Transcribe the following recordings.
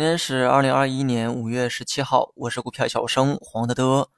今天是二零二一年五月十七号，我是股票小生黄德德。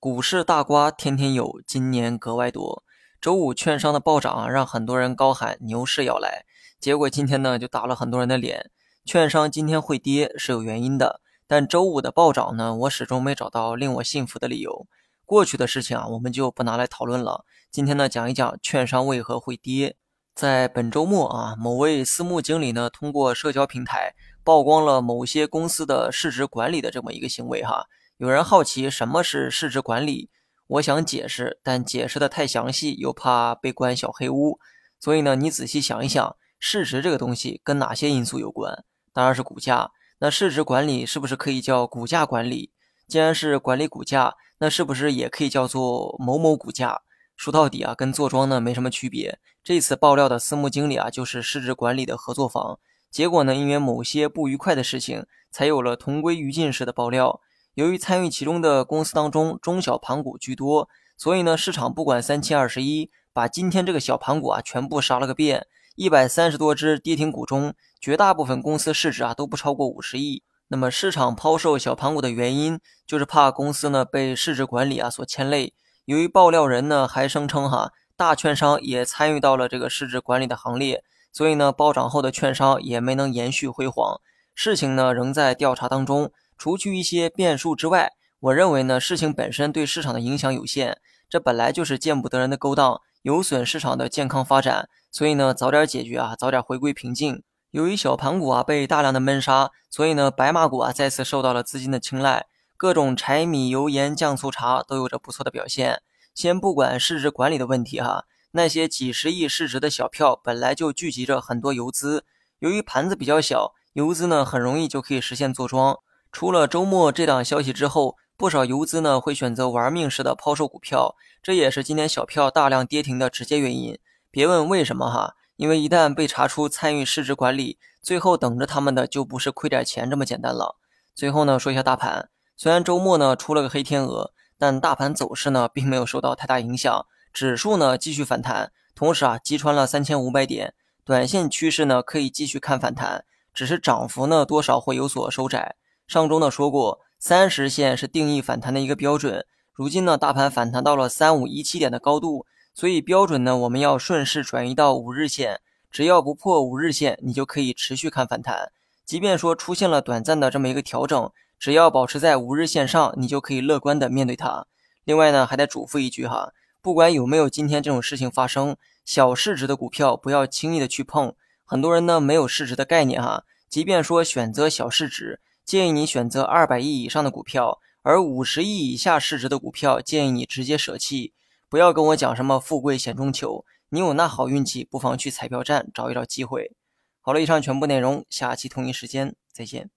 股市大瓜天天有，今年格外多。周五券商的暴涨啊，让很多人高喊牛市要来，结果今天呢就打了很多人的脸。券商今天会跌是有原因的，但周五的暴涨呢，我始终没找到令我信服的理由。过去的事情啊，我们就不拿来讨论了。今天呢，讲一讲券商为何会跌。在本周末啊，某位私募经理呢，通过社交平台曝光了某些公司的市值管理的这么一个行为哈。有人好奇什么是市值管理，我想解释，但解释的太详细又怕被关小黑屋，所以呢，你仔细想一想，市值这个东西跟哪些因素有关？当然是股价。那市值管理是不是可以叫股价管理？既然是管理股价，那是不是也可以叫做某某股价？说到底啊，跟坐庄呢没什么区别。这次爆料的私募经理啊，就是市值管理的合作方。结果呢，因为某些不愉快的事情，才有了同归于尽式的爆料。由于参与其中的公司当中中小盘股居多，所以呢，市场不管三七二十一，把今天这个小盘股啊全部杀了个遍。一百三十多只跌停股中，绝大部分公司市值啊都不超过五十亿。那么市场抛售小盘股的原因，就是怕公司呢被市值管理啊所牵累。由于爆料人呢还声称哈大券商也参与到了这个市值管理的行列，所以呢暴涨后的券商也没能延续辉煌。事情呢仍在调查当中，除去一些变数之外，我认为呢事情本身对市场的影响有限。这本来就是见不得人的勾当，有损市场的健康发展，所以呢早点解决啊，早点回归平静。由于小盘股啊被大量的闷杀，所以呢白马股啊再次受到了资金的青睐。各种柴米油盐酱醋茶都有着不错的表现。先不管市值管理的问题哈，那些几十亿市值的小票本来就聚集着很多游资，由于盘子比较小，游资呢很容易就可以实现坐庄。出了周末这档消息之后，不少游资呢会选择玩命式的抛售股票，这也是今天小票大量跌停的直接原因。别问为什么哈，因为一旦被查出参与市值管理，最后等着他们的就不是亏点钱这么简单了。最后呢，说一下大盘。虽然周末呢出了个黑天鹅，但大盘走势呢并没有受到太大影响，指数呢继续反弹，同时啊击穿了三千五百点，短线趋势呢可以继续看反弹，只是涨幅呢多少会有所收窄。上周呢说过，三十线是定义反弹的一个标准，如今呢大盘反弹到了三五一七点的高度，所以标准呢我们要顺势转移到五日线，只要不破五日线，你就可以持续看反弹，即便说出现了短暂的这么一个调整。只要保持在五日线上，你就可以乐观的面对它。另外呢，还得嘱咐一句哈，不管有没有今天这种事情发生，小市值的股票不要轻易的去碰。很多人呢没有市值的概念哈，即便说选择小市值，建议你选择二百亿以上的股票，而五十亿以下市值的股票，建议你直接舍弃。不要跟我讲什么富贵险中求，你有那好运气，不妨去彩票站找一找机会。好了，以上全部内容，下期同一时间再见。